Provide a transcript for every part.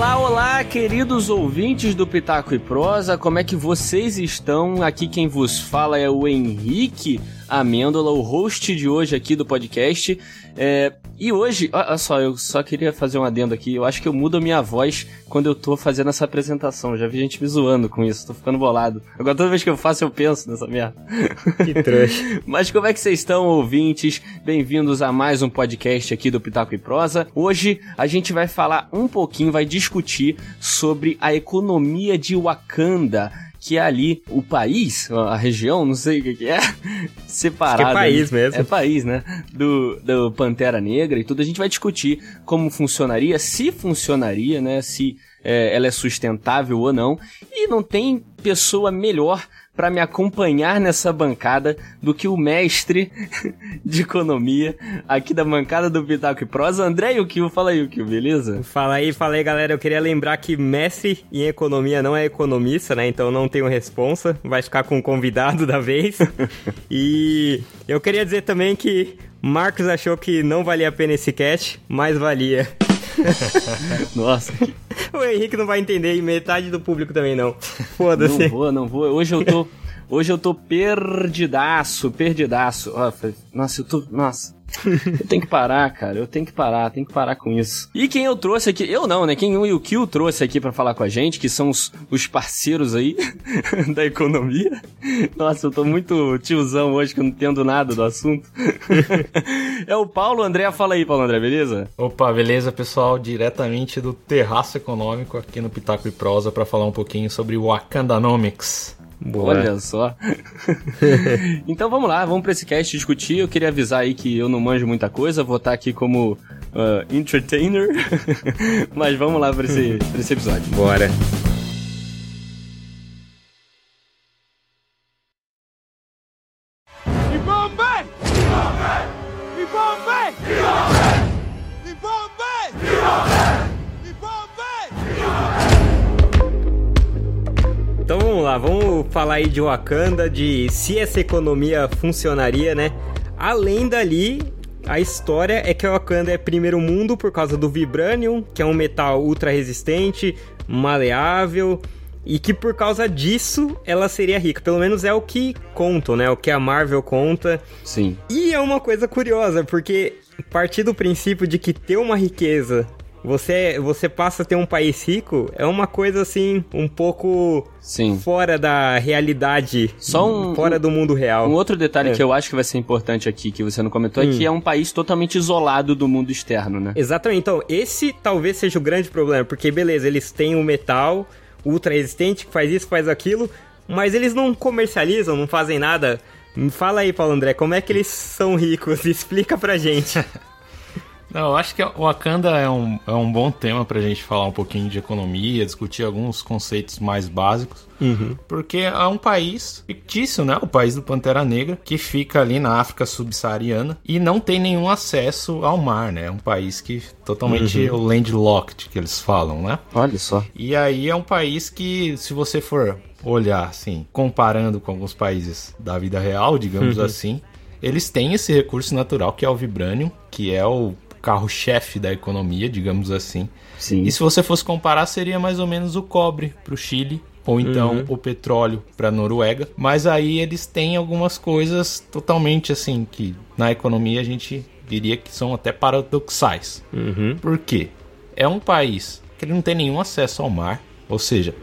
Olá, olá, queridos ouvintes do Pitaco e Prosa, como é que vocês estão? Aqui quem vos fala é o Henrique Amêndola, o host de hoje aqui do podcast. É, e hoje, olha só, eu só queria fazer um adendo aqui. Eu acho que eu mudo a minha voz quando eu tô fazendo essa apresentação. Já vi gente me zoando com isso, tô ficando bolado. Agora toda vez que eu faço, eu penso nessa merda. Que trouxa. Mas como é que vocês estão, ouvintes? Bem-vindos a mais um podcast aqui do Pitaco e Prosa. Hoje a gente vai falar um pouquinho, vai discutir sobre a economia de Wakanda que é ali o país, a região, não sei o que, que é, separado. Acho que é país mesmo. É país, né? Do, do Pantera Negra e tudo. A gente vai discutir como funcionaria, se funcionaria, né? Se é, ela é sustentável ou não. E não tem pessoa melhor para me acompanhar nessa bancada do que o mestre de economia aqui da bancada do Pitaco e Prosa, André Yukio. Fala aí, Yukio, beleza? Fala aí, fala aí, galera. Eu queria lembrar que mestre em economia não é economista, né? Então não tenho responsa. Vai ficar com o convidado da vez. e eu queria dizer também que Marcos achou que não valia a pena esse cast, mas valia. Nossa. O Henrique não vai entender e metade do público também não. Foda-se. Não vou, não vou. Hoje eu tô. Hoje eu tô perdidaço, perdidaço. Nossa, eu tô. Nossa. Eu tenho que parar, cara. Eu tenho que parar, tenho que parar com isso. E quem eu trouxe aqui, eu não, né? Quem o Yukio trouxe aqui para falar com a gente, que são os, os parceiros aí da economia. Nossa, eu tô muito tiozão hoje que eu não entendo nada do assunto. é o Paulo André. Fala aí, Paulo André, beleza? Opa, beleza, pessoal? Diretamente do Terraço Econômico aqui no Pitaco e Prosa para falar um pouquinho sobre o Wakandanomics. Boa. Olha só. então vamos lá, vamos para esse cast discutir. Eu queria avisar aí que eu não manjo muita coisa, vou estar aqui como uh, entertainer. Mas vamos lá para esse, pra esse episódio. Bora. Então vamos lá, vamos falar aí de Wakanda, de se essa economia funcionaria, né? Além dali, a história é que a Wakanda é primeiro mundo por causa do Vibranium, que é um metal ultra resistente, maleável, e que por causa disso ela seria rica. Pelo menos é o que contam, né? O que a Marvel conta. Sim. E é uma coisa curiosa, porque partir do princípio de que ter uma riqueza você, você passa a ter um país rico, é uma coisa assim, um pouco Sim. fora da realidade, Só um, fora do mundo real. Um outro detalhe é. que eu acho que vai ser importante aqui, que você não comentou, hum. é que é um país totalmente isolado do mundo externo, né? Exatamente. Então, esse talvez seja o grande problema, porque beleza, eles têm o metal ultra resistente que faz isso, faz aquilo, mas eles não comercializam, não fazem nada. Fala aí, Paulo André, como é que eles são ricos? Explica pra gente. Não, eu acho que o Wakanda é um, é um bom tema pra gente falar um pouquinho de economia, discutir alguns conceitos mais básicos. Uhum. Porque é um país fictício, né? O país do Pantera Negra, que fica ali na África subsaariana e não tem nenhum acesso ao mar, né? É um país que totalmente uhum. landlocked, que eles falam, né? Olha só. E aí é um país que, se você for olhar, assim, comparando com alguns países da vida real, digamos uhum. assim, eles têm esse recurso natural que é o vibranium, que é o carro-chefe da economia, digamos assim. Sim. E se você fosse comparar, seria mais ou menos o cobre para o Chile, ou então uhum. o petróleo para a Noruega. Mas aí eles têm algumas coisas totalmente assim que na economia a gente diria que são até paradoxais. Uhum. Por quê? É um país que ele não tem nenhum acesso ao mar, ou seja,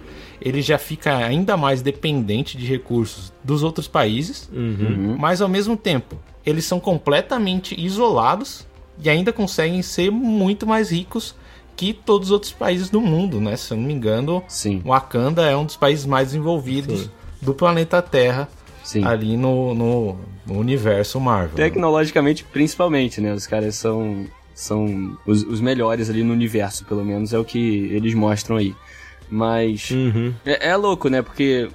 ele já fica ainda mais dependente de recursos dos outros países, uhum. mas ao mesmo tempo eles são completamente isolados e ainda conseguem ser muito mais ricos que todos os outros países do mundo, né? Se eu não me engano, Sim. Wakanda é um dos países mais desenvolvidos Sim. do planeta Terra. Sim. ali no, no, no, universo Marvel. Tecnologicamente, principalmente, né? Os caras são, são os, os, melhores ali no universo, pelo menos é o que eles mostram aí. Mas uhum. é, é, louco, né? Porque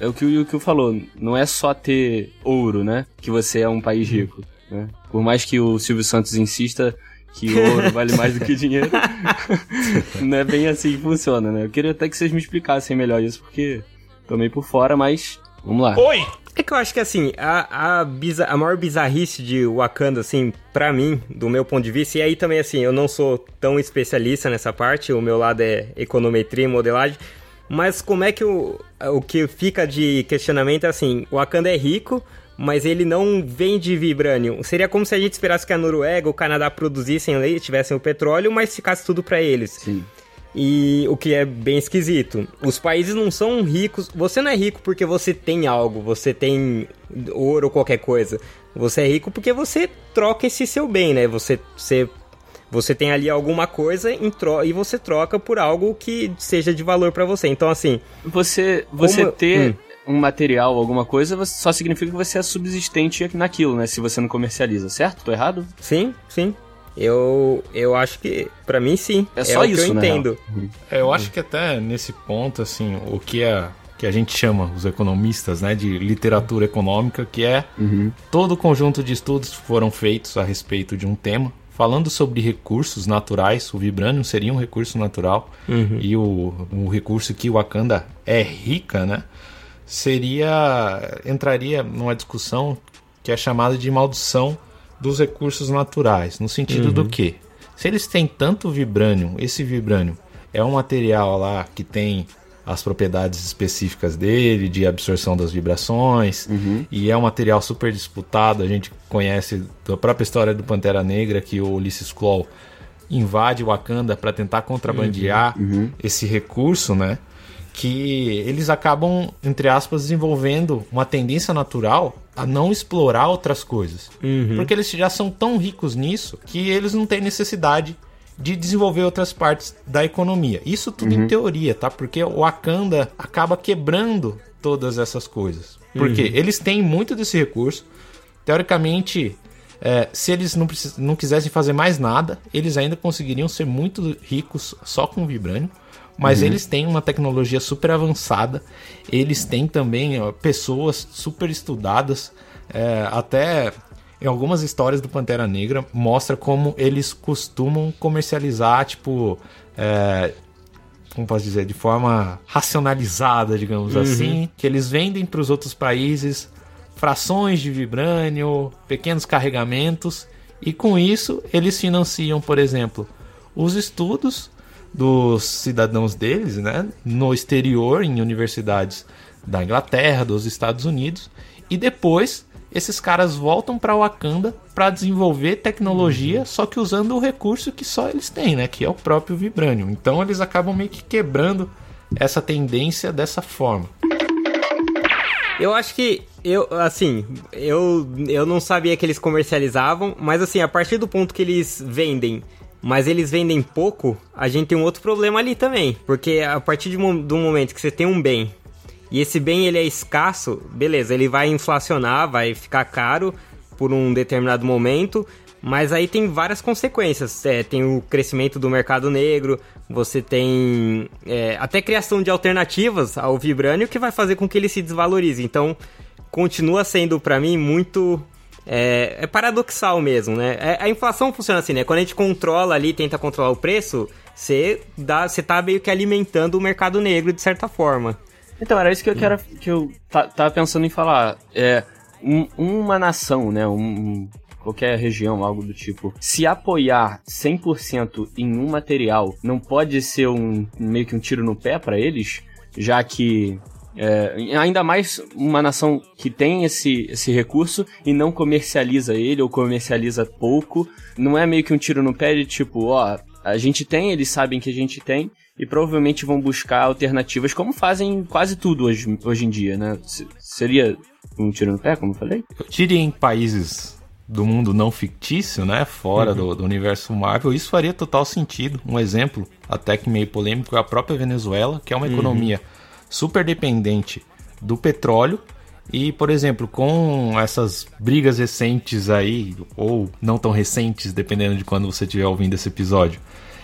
é o que o Yukio falou, não é só ter ouro, né? Que você é um país rico. Né? Por mais que o Silvio Santos insista que ouro vale mais do que dinheiro, não é bem assim que funciona, né? Eu queria até que vocês me explicassem melhor isso, porque tô meio por fora, mas vamos lá. Oi! É que eu acho que assim, a, a, biza, a maior bizarrice de Wakanda, assim, para mim, do meu ponto de vista, e aí também assim, eu não sou tão especialista nessa parte, o meu lado é econometria e modelagem, mas como é que o, o que fica de questionamento é assim, o Wakanda é rico, mas ele não vende vibranium. Seria como se a gente esperasse que a Noruega, o Canadá produzissem leite, tivessem o petróleo, mas ficasse tudo para eles. Sim. E o que é bem esquisito. Os países não são ricos. Você não é rico porque você tem algo, você tem ouro ou qualquer coisa. Você é rico porque você troca esse seu bem, né? Você, você, você tem ali alguma coisa em tro e você troca por algo que seja de valor para você. Então, assim. Você, você como... ter. Hum um material, alguma coisa, só significa que você é subsistente naquilo, né? Se você não comercializa, certo? Tô errado? Sim, sim. Eu, eu acho que, para mim, sim. É, é só isso, que eu né? entendo. É, eu acho que até nesse ponto, assim, o que é que a gente chama, os economistas, né, de literatura econômica, que é uhum. todo o conjunto de estudos foram feitos a respeito de um tema, falando sobre recursos naturais, o vibranium seria um recurso natural, uhum. e o, o recurso que o Wakanda é rica, né, seria entraria numa discussão que é chamada de maldição dos recursos naturais, no sentido uhum. do que se eles têm tanto vibrânio, esse vibrânio é um material lá que tem as propriedades específicas dele, de absorção das vibrações, uhum. e é um material super disputado. A gente conhece da própria história do Pantera Negra que o Ulysses Claw invade Wakanda para tentar contrabandear uhum. Uhum. esse recurso, né? Que eles acabam, entre aspas, desenvolvendo uma tendência natural a não explorar outras coisas. Uhum. Porque eles já são tão ricos nisso que eles não têm necessidade de desenvolver outras partes da economia. Isso tudo uhum. em teoria, tá? Porque o Wakanda acaba quebrando todas essas coisas. Porque uhum. eles têm muito desse recurso. Teoricamente, é, se eles não, não quisessem fazer mais nada, eles ainda conseguiriam ser muito ricos só com vibrânio. Mas uhum. eles têm uma tecnologia super avançada, eles têm também ó, pessoas super estudadas, é, até em algumas histórias do Pantera Negra mostra como eles costumam comercializar, tipo, é, como posso dizer, de forma racionalizada, digamos uhum. assim, que eles vendem para os outros países frações de vibrânio, pequenos carregamentos, e com isso eles financiam, por exemplo, os estudos dos cidadãos deles, né, no exterior, em universidades da Inglaterra, dos Estados Unidos, e depois esses caras voltam para Wakanda para desenvolver tecnologia, uhum. só que usando o recurso que só eles têm, né, que é o próprio vibranium. Então eles acabam meio que quebrando essa tendência dessa forma. Eu acho que eu, assim, eu, eu não sabia que eles comercializavam, mas assim, a partir do ponto que eles vendem mas eles vendem pouco, a gente tem um outro problema ali também. Porque a partir de do momento que você tem um bem e esse bem ele é escasso, beleza, ele vai inflacionar, vai ficar caro por um determinado momento, mas aí tem várias consequências. É, tem o crescimento do mercado negro, você tem é, até criação de alternativas ao vibrânio que vai fazer com que ele se desvalorize. Então, continua sendo para mim muito é, é paradoxal mesmo, né? É, a inflação funciona assim, né? Quando a gente controla ali, tenta controlar o preço, você dá, você tá meio que alimentando o mercado negro de certa forma. Então, era isso que eu quero, que eu tava pensando em falar. É, um, uma nação, né? Um, qualquer região, algo do tipo, se apoiar 100% em um material, não pode ser um meio que um tiro no pé para eles, já que é, ainda mais uma nação que tem esse, esse recurso e não comercializa ele ou comercializa pouco. Não é meio que um tiro no pé de tipo, ó, a gente tem, eles sabem que a gente tem e provavelmente vão buscar alternativas, como fazem quase tudo hoje, hoje em dia, né? seria um tiro no pé, como eu falei? Eu diria em países do mundo não fictício, né? Fora uhum. do, do, universo Marvel, isso faria total sentido. Um exemplo, até que meio polêmico, é a própria Venezuela, que é uma uhum. economia super dependente do petróleo. E, por exemplo, com essas brigas recentes aí, ou não tão recentes, dependendo de quando você estiver ouvindo esse episódio,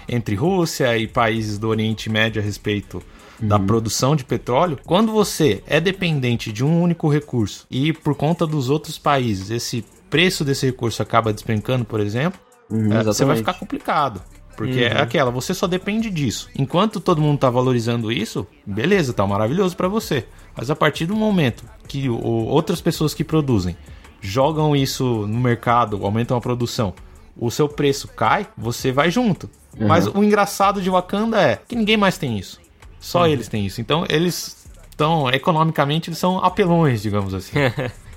entre Rússia e países do Oriente Médio a respeito uhum. da produção de petróleo, quando você é dependente de um único recurso e por conta dos outros países esse preço desse recurso acaba despencando, por exemplo, uhum, é, você vai ficar complicado. Porque é aquela, você só depende disso. Enquanto todo mundo tá valorizando isso, beleza, tá maravilhoso para você. Mas a partir do momento que o, outras pessoas que produzem jogam isso no mercado, aumentam a produção, o seu preço cai, você vai junto. Mas o engraçado de Wakanda é que ninguém mais tem isso. Só eles têm isso. Então eles estão, economicamente, eles são apelões, digamos assim.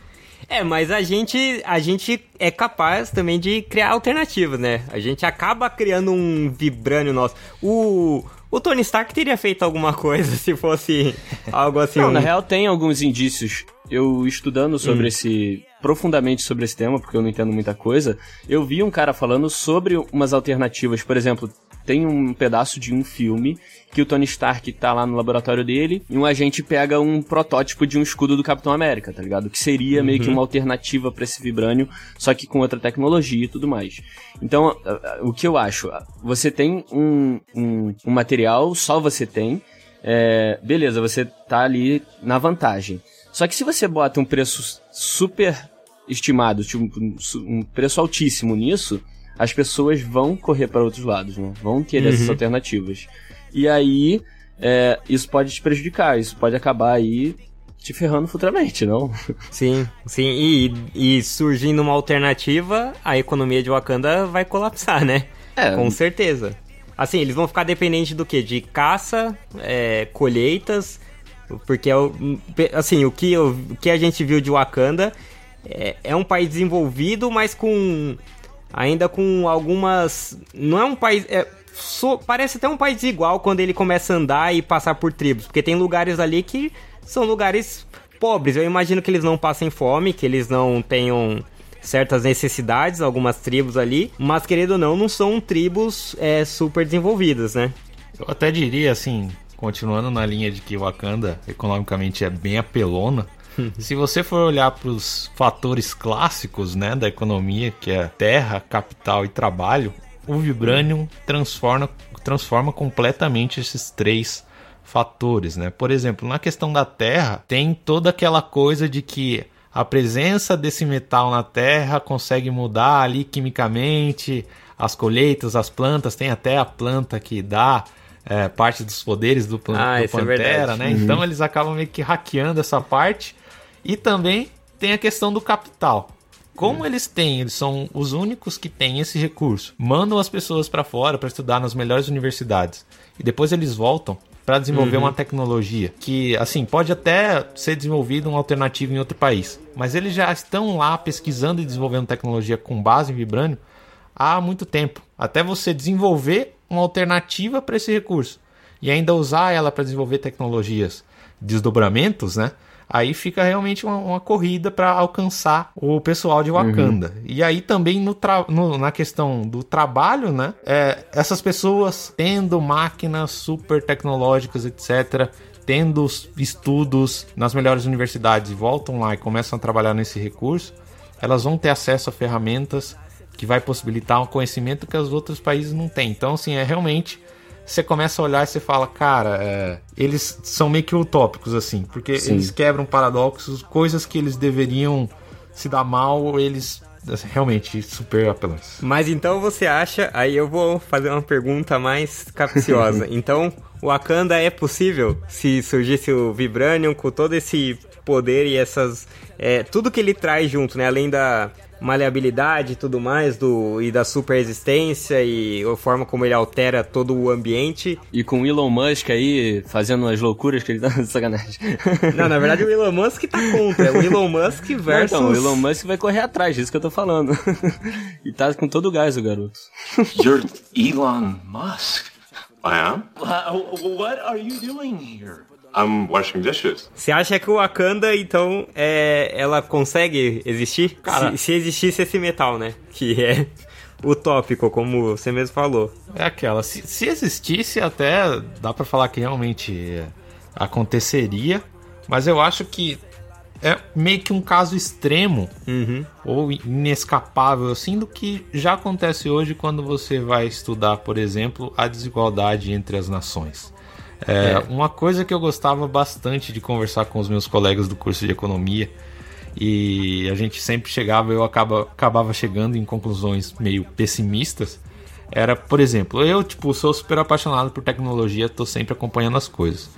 É, mas a gente, a gente é capaz também de criar alternativas, né? A gente acaba criando um vibrânio nosso. O, o Tony Stark teria feito alguma coisa se fosse algo assim. Não, um- na real tem alguns indícios. Eu estudando sobre esse profundamente sobre esse tema, porque eu não entendo muita coisa, eu vi um cara falando sobre umas alternativas, por exemplo, tem um pedaço de um filme que o Tony Stark tá lá no laboratório dele e um agente pega um protótipo de um escudo do Capitão América, tá ligado? Que seria meio que uma alternativa pra esse vibrânio, só que com outra tecnologia e tudo mais. Então, o que eu acho? Você tem um, um, um material, só você tem, é, beleza, você tá ali na vantagem. Só que se você bota um preço super estimado, tipo, um preço altíssimo nisso, as pessoas vão correr para outros lados, né? Vão querer essas alternativas. E aí, é, isso pode te prejudicar, isso pode acabar aí te ferrando futuramente, não? Sim, sim. E, e surgindo uma alternativa, a economia de Wakanda vai colapsar, né? É. Com certeza. Assim, eles vão ficar dependentes do quê? De caça, é, colheitas, porque é o, assim, o que, o que a gente viu de Wakanda é, é um país desenvolvido, mas com ainda com algumas, não é um país, é, so- parece até um país igual quando ele começa a andar e passar por tribos, porque tem lugares ali que são lugares pobres. Eu imagino que eles não passem fome, que eles não tenham certas necessidades, algumas tribos ali, mas querendo ou não, não são tribos é, super desenvolvidas, né? Eu até diria assim, continuando na linha de que Wakanda economicamente é bem apelona, se você for olhar para os fatores clássicos, né, da economia, que é terra, capital e trabalho, o Vibranium transforma transforma completamente esses três fatores, né? Por exemplo, na questão da terra, tem toda aquela coisa de que a presença desse metal na terra consegue mudar ali quimicamente as colheitas, as plantas, tem até a planta que dá é, parte dos poderes do, plan Ah, do é Pantera, verdade. né? Então eles acabam meio que hackeando essa parte. E também tem a questão do capital. Como eles têm, eles são os únicos que têm esse recurso. Mandam as pessoas para fora para estudar nas melhores universidades. E depois eles voltam para desenvolver uma tecnologia que, assim, pode até ser desenvolvida uma alternativa em outro país. Mas eles já estão lá pesquisando e desenvolvendo tecnologia com base em vibrânio há muito tempo. Até você desenvolver uma alternativa para esse recurso e ainda usar ela para desenvolver tecnologias, desdobramentos, né? Aí fica realmente uma, uma corrida para alcançar o pessoal de Wakanda. E aí também no no- na questão do trabalho, né? É, essas pessoas tendo máquinas super tecnológicas, etc., tendo os estudos nas melhores universidades e voltam lá e começam a trabalhar nesse recurso, elas vão ter acesso a ferramentas que vai possibilitar um conhecimento que os outros países não têm. Então, assim, é realmente você começa a olhar e você fala, cara, é, eles são meio que utópicos, assim, porque Sim. eles quebram paradoxos, coisas que eles deveriam se dar mal, eles assim, realmente super apelantes. Mas então você acha, aí eu vou fazer uma pergunta mais capciosa. então, o Wakanda é possível se surgisse o Vibranium com todo esse poder e essas. é, tudo que ele traz junto, né? Além da maleabilidade e tudo mais, do, e da super resistência e a forma como ele altera todo o ambiente. E com o Elon Musk aí fazendo as loucuras que ele tá sacanagem. Não, na verdade o Elon Musk tá contra. É o Elon Musk Não, versus. Então, o Elon Musk vai correr atrás disso que eu tô falando. e tá com todo o gás o garoto. You're Elon Musk. I am? What are you doing here? I'm washing dishes. Você acha que o Wakanda, então, é, ela consegue existir? Cara- se, se existisse esse metal, né? Que é utópico, como você mesmo falou. É aquela, se, se existisse até, dá pra falar que realmente aconteceria, mas eu acho que é meio que um caso extremo ou inescapável, assim, do que já acontece hoje quando você vai estudar, por exemplo, a desigualdade entre as nações. É, Uma coisa que eu gostava bastante de conversar com os meus colegas do curso de economia e a gente sempre chegava, eu acaba, acabava chegando em conclusões meio pessimistas, era, por exemplo, eu, tipo, sou super apaixonado por tecnologia, tô sempre acompanhando as coisas.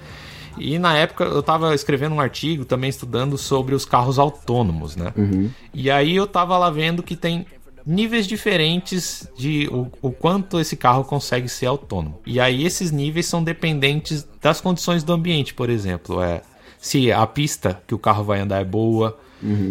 E na época eu tava escrevendo um artigo também estudando sobre os carros autônomos, né? E aí eu tava lá vendo que tem níveis diferentes de o, o quanto esse carro consegue ser autônomo. E aí esses níveis são dependentes das condições do ambiente, por exemplo, é se a pista que o carro vai andar é boa,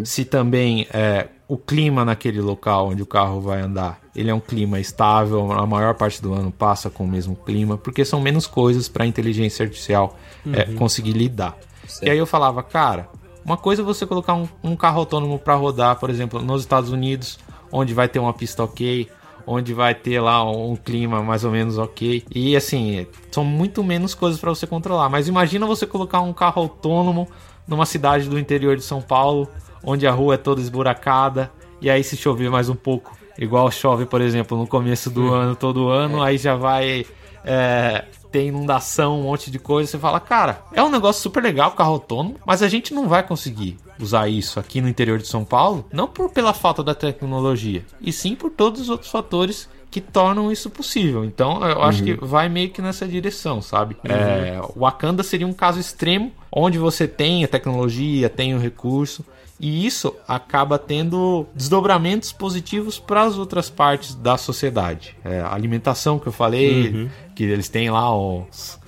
se também é, o clima naquele local onde o carro vai andar, ele é um clima estável, a maior parte do ano passa com o mesmo clima, porque são menos coisas para a inteligência artificial é, conseguir lidar. E aí eu falava, cara, uma coisa é você colocar um, um carro autônomo para rodar, por exemplo, nos Estados Unidos, onde vai ter uma pista ok, onde vai ter lá um clima mais ou menos ok. E assim, são muito menos coisas para você controlar. Mas imagina você colocar um carro autônomo numa cidade do interior de São Paulo, onde a rua é toda esburacada, e aí se chover mais um pouco, igual chove, por exemplo, no começo do ano, todo ano, aí já vai é, ter inundação, um monte de coisa. Você fala, cara, é um negócio super legal, carro autônomo, mas a gente não vai conseguir usar isso aqui no interior de São Paulo, não por pela falta da tecnologia, e sim por todos os outros fatores que tornam isso possível. Então, eu acho que vai meio que nessa direção, sabe? É, o Wakanda seria um caso extremo onde você tem a tecnologia, tem o recurso, e isso acaba tendo desdobramentos positivos para as outras partes da sociedade. É, a alimentação que eu falei, que eles têm lá os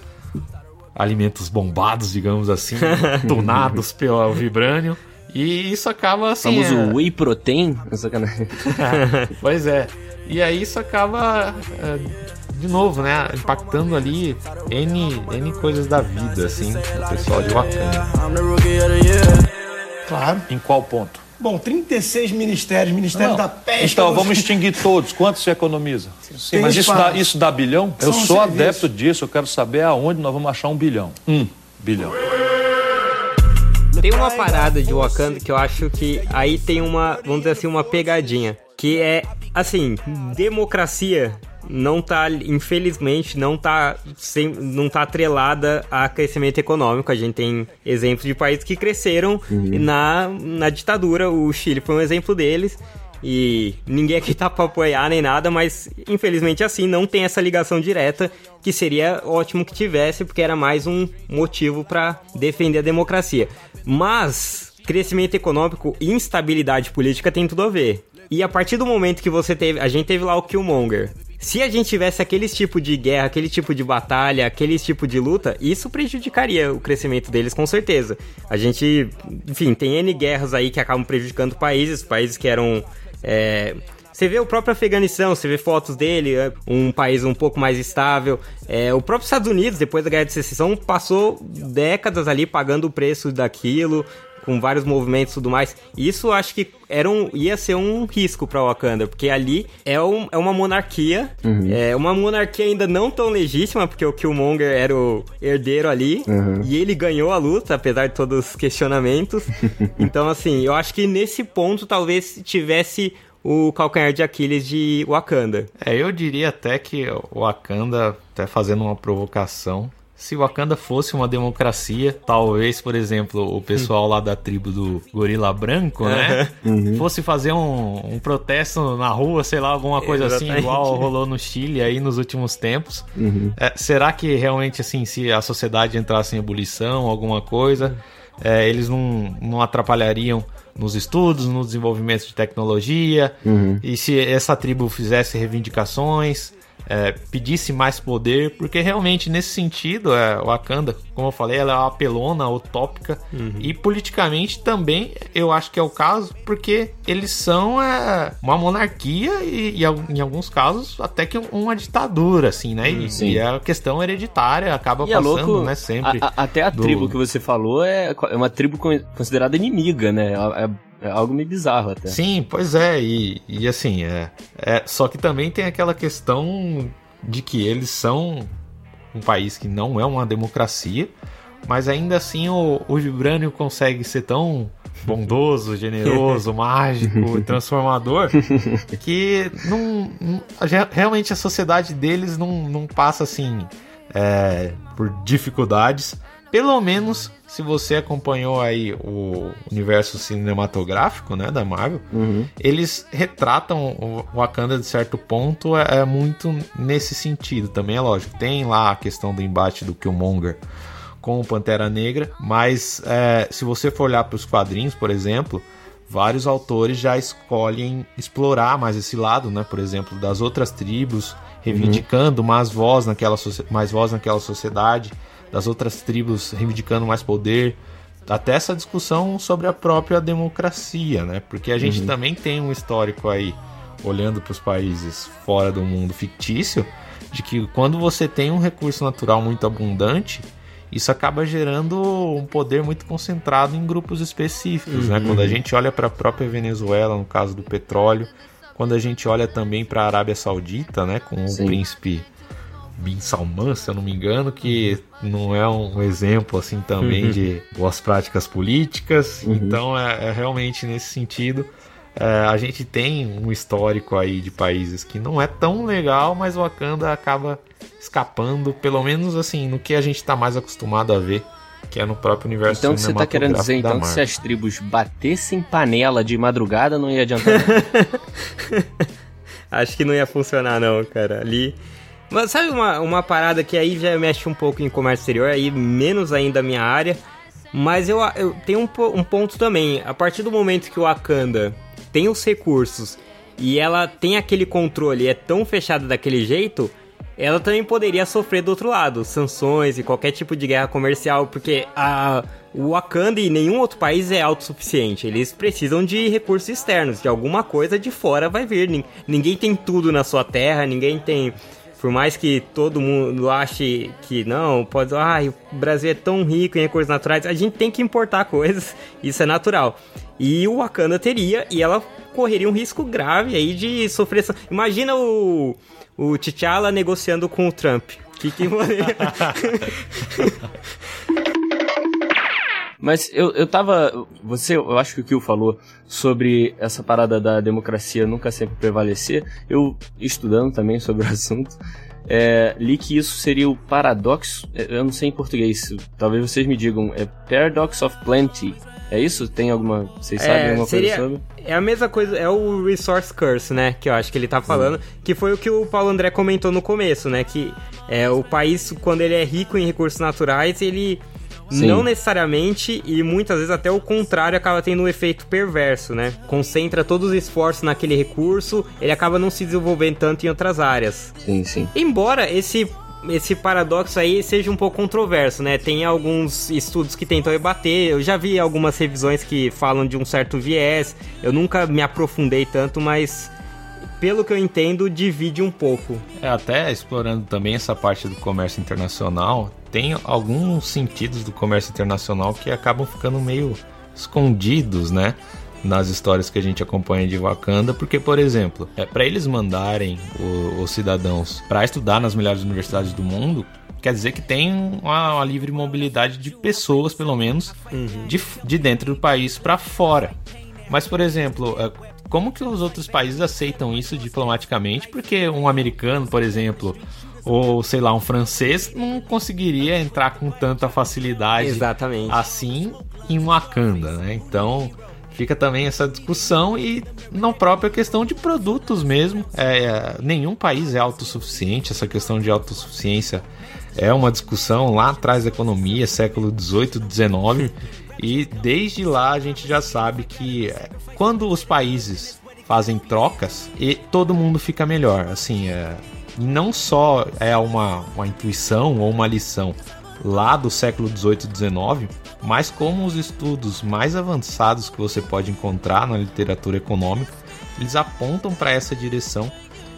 alimentos bombados, digamos assim, tunados pelo vibrânio. E isso acaba assim. famoso é- whey protein. Sacanagem. pois é. E aí isso acaba, é, de novo, né, impactando ali N, N coisas da vida, assim, o pessoal de Wakanda. Claro. Em qual ponto? Bom, 36 ministérios, Ministério Não. da Pesca. Então, dos- vamos extinguir todos. Quanto se economiza? Sim, mas isso dá, isso dá bilhão? Eu São sou serviços. adepto disso. Eu quero saber aonde nós vamos achar um bilhão. Um bilhão. Tem uma parada de Wakanda que eu acho que aí tem uma, vamos dizer assim, uma pegadinha. Que é, assim, democracia não tá, infelizmente, não tá, sem, não tá atrelada a crescimento econômico. A gente tem exemplos de países que cresceram na, na ditadura. O Chile foi um exemplo deles. E ninguém aqui tá pra apoiar nem nada, mas infelizmente assim, não tem essa ligação direta, que seria ótimo que tivesse, porque era mais um motivo pra defender a democracia. Mas crescimento econômico e instabilidade política tem tudo a ver. E a partir do momento que você teve, a gente teve lá o Killmonger. Se a gente tivesse aquele tipo de guerra, aquele tipo de batalha, aquele tipo de luta, isso prejudicaria o crescimento deles com certeza. A gente, enfim, tem N guerras aí que acabam prejudicando países, países que eram é, você vê o próprio Afeganistão, você vê fotos dele, é um país um pouco mais estável. É, o próprio Estados Unidos, depois da Guerra de Secessão, passou décadas ali pagando o preço daquilo, com vários movimentos e tudo mais. Isso acho que era um, ia ser um risco pra Wakanda, porque ali é, um- é uma monarquia, é uma monarquia ainda não tão legítima, porque o Killmonger era o herdeiro ali, e ele ganhou a luta, apesar de todos os questionamentos. então, assim, eu acho que nesse ponto talvez tivesse o calcanhar de Aquiles de Wakanda. É, eu diria até que o Wakanda, até fazendo uma provocação, se Wakanda fosse uma democracia, talvez, por exemplo, o pessoal lá da tribo do Gorila Branco, né? Fosse fazer um, um protesto na rua, sei lá, alguma coisa assim, Exatamente. igual rolou no Chile aí nos últimos tempos. É, será que realmente, assim, se a sociedade entrasse em ebulição, alguma coisa, é, eles não, não atrapalhariam nos estudos, no desenvolvimento de tecnologia, e se essa tribo fizesse reivindicações, é, pedisse mais poder, porque realmente nesse sentido, é, o Wakanda, como eu falei, ela é uma apelona, utópica, e politicamente também eu acho que é o caso, porque eles são é, uma monarquia e, e em alguns casos até que uma ditadura, assim, né? E, Sim. e a questão hereditária acaba E é passando, louco, né, sempre. a- a- até a do- tribo que você falou é, é uma tribo con- considerada inimiga, né? É, é algo meio bizarro até. Sim, pois é, e, e assim, é, é. Só que também tem aquela questão de que eles são um país que não é uma democracia, mas ainda assim o, o Vibrânio consegue ser tão bondoso, generoso, mágico, transformador, que não, não- re- realmente a sociedade deles não, não passa assim é, por dificuldades pelo menos se você acompanhou aí o universo cinematográfico, né, da Marvel, eles retratam o Wakanda de certo ponto é, é muito nesse sentido. Também é lógico, tem lá a questão do embate do Killmonger com o Pantera Negra, mas é, se você for olhar para os quadrinhos, por exemplo, vários autores já escolhem explorar mais esse lado, né? Por exemplo, das outras tribos, reivindicando mais voz naquela, mais voz naquela sociedade, das outras tribos reivindicando mais poder. Até essa discussão sobre a própria democracia, né? Porque a gente também tem um histórico aí, olhando para os países fora do mundo fictício, de que quando você tem um recurso natural muito abundante, isso acaba gerando um poder muito concentrado em grupos específicos, né? Quando a gente olha para a própria Venezuela, no caso do petróleo, quando a gente olha também para a Arábia Saudita, né, com o Sim. príncipe Bin Salman, se eu não me engano, que não é um exemplo assim também de boas práticas políticas. Então é, é realmente nesse sentido é, a gente tem um histórico aí de países que não é tão legal, mas o Wakanda acaba escapando, pelo menos assim, no que a gente tá mais acostumado a ver, que é no próprio universo Então você tá querendo dizer então que se as tribos batessem panela de madrugada não ia adiantar nada. Acho que não ia funcionar não, cara. Ali. Mas sabe uma, uma parada que aí já mexe um pouco em comércio exterior, aí menos ainda a minha área. Mas eu, eu tenho um, um ponto também. A partir do momento que o Wakanda tem os recursos e ela tem aquele controle, é tão fechada daquele jeito, ela também poderia sofrer do outro lado, sanções e qualquer tipo de guerra comercial, porque a, o Wakanda e nenhum outro país é autossuficiente. Eles precisam de recursos externos, de alguma coisa de fora vai vir. Nin- Ninguém tem tudo na sua terra, ninguém tem. Por mais que todo mundo ache que não, pode. Ah, o Brasil é tão rico em recursos naturais, a gente tem que importar coisas, isso é natural. E o Wakanda teria, e ela correria um risco grave aí de sofrer. Imagina o, o T'Challa negociando com o Trump. Que que Mas eu, eu tava. Você, eu acho que o Kill falou sobre essa parada da democracia nunca sempre prevalecer. Eu, estudando também sobre o assunto, é, li que isso seria o paradoxo. é, Eu não sei em português, talvez vocês me digam. É Paradox of Plenty. É isso? Tem alguma. Vocês sabem alguma seria, coisa sobre? É a mesma coisa, é o Resource Curse, né? Que eu acho que ele tá falando. Que foi o que o Paulo André comentou no começo, né? Que é, o país, quando ele é rico em recursos naturais, ele Sim. não necessariamente, e muitas vezes até o contrário, acaba tendo um efeito perverso, né? Concentra todos os esforços naquele recurso, ele acaba não se desenvolvendo tanto em outras áreas. Sim, sim. Embora esse esse paradoxo aí seja um pouco controverso, né? Tem alguns estudos que tentam rebater. Eu já vi algumas revisões que falam de um certo viés. Eu nunca me aprofundei tanto, mas pelo que eu entendo, divide um pouco. É, até explorando também essa parte do comércio internacional, tem alguns sentidos do comércio internacional que acabam ficando meio escondidos, né? Nas histórias que a gente acompanha de Wakanda, porque, por exemplo, é para eles mandarem o- os cidadãos para estudar nas melhores universidades do mundo, quer dizer que tem uma, uma livre mobilidade de pessoas, pelo menos, de, f- de dentro do país para fora. Mas, por exemplo, é, como que os outros países aceitam isso diplomaticamente? Porque um americano, por exemplo, ou sei lá, um francês, não conseguiria entrar com tanta facilidade Exatamente. assim em Wakanda, né? Então fica também essa discussão e na própria questão de produtos mesmo. É, é, nenhum país é autossuficiente, essa questão de autossuficiência é uma discussão lá atrás da economia, século 18, 19. E desde lá a gente já sabe que é, quando os países fazem trocas, e todo mundo fica melhor. Assim, é, não só é uma, uma intuição ou uma lição lá do século 18 e 19, mas como os estudos mais avançados que você pode encontrar na literatura econômica, eles apontam para essa direção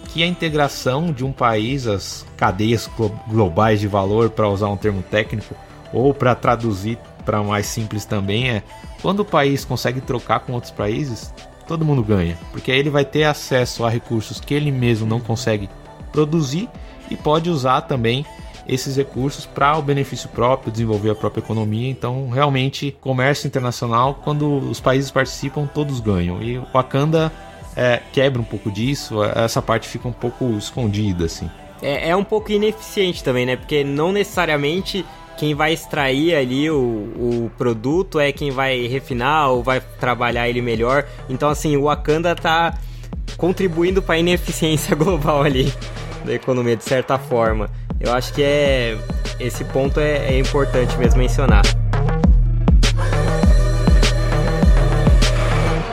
que a integração de um país, as cadeias glo- globais de valor, para usar um termo técnico, ou para traduzir para mais simples também, é quando o país consegue trocar com outros países, todo mundo ganha, porque aí ele vai ter acesso a recursos que ele mesmo não consegue produzir e pode usar também esses recursos para o benefício próprio, desenvolver a própria economia. Então, realmente, comércio internacional, quando os países participam, todos ganham. E o Wakanda é, quebra um pouco disso, essa parte fica um pouco escondida, assim. É, é um pouco ineficiente também, né? Porque não necessariamente quem vai extrair ali o, o produto é quem vai refinar ou vai trabalhar ele melhor. Então, assim, o Wakanda tá contribuindo para a ineficiência global ali da economia, de certa forma. Eu acho que é esse ponto é, é importante mesmo mencionar.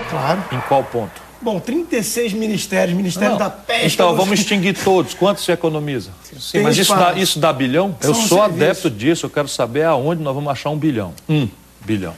Claro. Em qual ponto? Bom, 36 ministérios, Ministério Não. da Pesca. Então, dos- vamos extinguir todos. Quanto se economiza? Sim, mas isso dá, isso dá bilhão? Eu São sou serviços. adepto disso. Eu quero saber aonde nós vamos achar um bilhão. Um bilhão.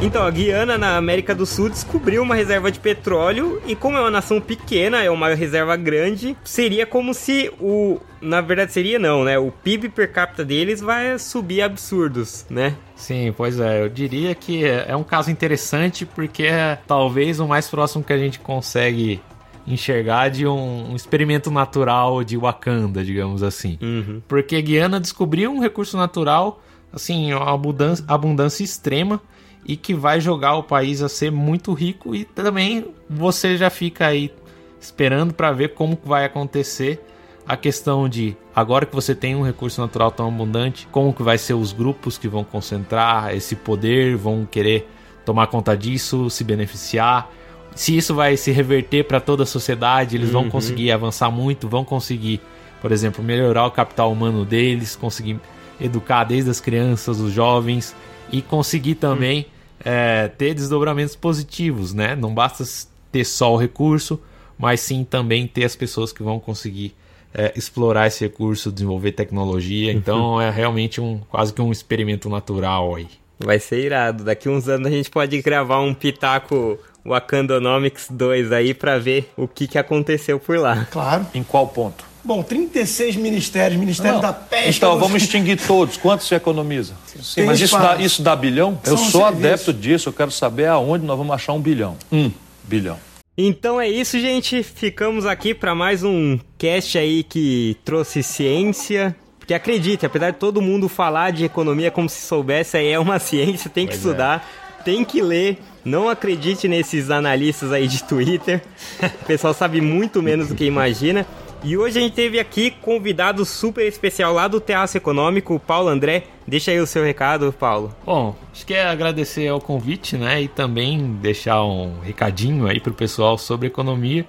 Então, a Guiana, na América do Sul, descobriu uma reserva de petróleo e, como é uma nação pequena, é uma reserva grande, seria como se o. Na verdade, seria não, né? O PIB per capita deles vai subir absurdos, né? Sim, pois é. Eu diria que é é um caso interessante porque é talvez o mais próximo que a gente consegue enxergar de um, um experimento natural de Wakanda, digamos assim. Uhum. Porque Guiana descobriu um recurso natural, assim, uma abundância, abundância extrema e que vai jogar o país a ser muito rico e também você já fica aí esperando para ver como vai acontecer a questão de agora que você tem um recurso natural tão abundante, como que vai ser os grupos que vão concentrar esse poder, vão querer tomar conta disso, se beneficiar. Se isso vai se reverter para toda a sociedade, eles vão conseguir avançar muito, vão conseguir, por exemplo, melhorar o capital humano deles, conseguir educar desde as crianças, os jovens e conseguir também é, ter desdobramentos positivos, né? Não basta ter só o recurso, mas sim também ter as pessoas que vão conseguir é, explorar esse recurso, desenvolver tecnologia. Então é realmente um quase que um experimento natural aí. Vai ser irado. Daqui uns anos a gente pode gravar um Pitaco Wakandonomics 2 aí pra ver o que, que aconteceu por lá. Claro. Em qual ponto? Bom, 36 ministérios, Ministério Não. da Pesca. Então, dos- vamos extinguir todos. Quanto se economiza? Sim, mas isso dá, isso dá bilhão? Eu São sou serviços. adepto disso. Eu quero saber aonde nós vamos achar um bilhão. Um bilhão. Então é isso, gente. Ficamos aqui para mais um cast aí que trouxe ciência. Porque acredite, apesar de todo mundo falar de economia como se soubesse, aí é uma ciência, tem que estudar, tem que ler. Não acredite nesses analistas aí de Twitter. O pessoal sabe muito menos do que imagina. E hoje a gente teve aqui convidado super especial lá do Teatro Econômico, o Paulo André. Deixa aí o seu recado, Paulo. Bom, acho que é agradecer ao convite, né? E também deixar um recadinho aí pro pessoal sobre economia,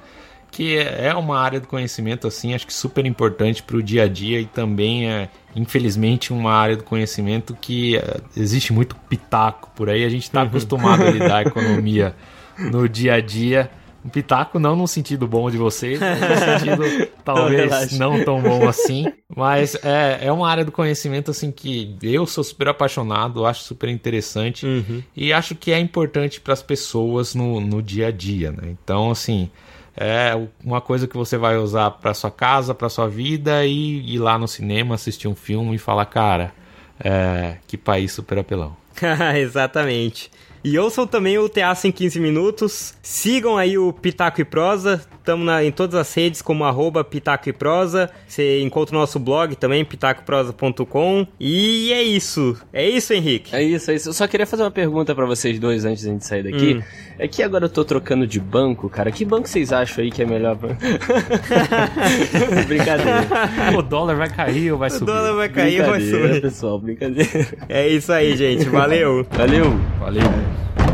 que é uma área do conhecimento, assim, acho que super importante pro dia a dia e também é, infelizmente, uma área do conhecimento que é, existe muito pitaco por aí. A gente tá acostumado a lidar a economia no dia a dia. Pitaco não no sentido bom de vocês, mas no sentido talvez relaxa. não tão bom assim. Mas é, é uma área do conhecimento assim que eu sou super apaixonado, acho super interessante e acho que é importante para as pessoas no, no dia a dia, né? Então, assim, é uma coisa que você vai usar para sua casa, para sua vida e ir lá no cinema, assistir um filme e falar, cara, é, que país super apelão. Exatamente. E ouçam também o Teatro em 15 Minutos. Sigam aí o Pitaco e Prosa. Estamos em todas as redes como arroba Pitaco e Prosa. Você encontra o nosso blog também, pitacoprosa.com. E é isso. É isso, Henrique. É isso, é isso. Eu só queria fazer uma pergunta pra vocês dois antes da gente sair daqui. Hum. É que agora eu tô trocando de banco, cara. Que banco vocês acham aí que é melhor? brincadeira. o dólar vai cair ou vai O subir? dólar vai cair, vai brincadeira, subir. pessoal, brincadeira. É isso aí, gente. Valeu. Valeu. Valeu. Cheers.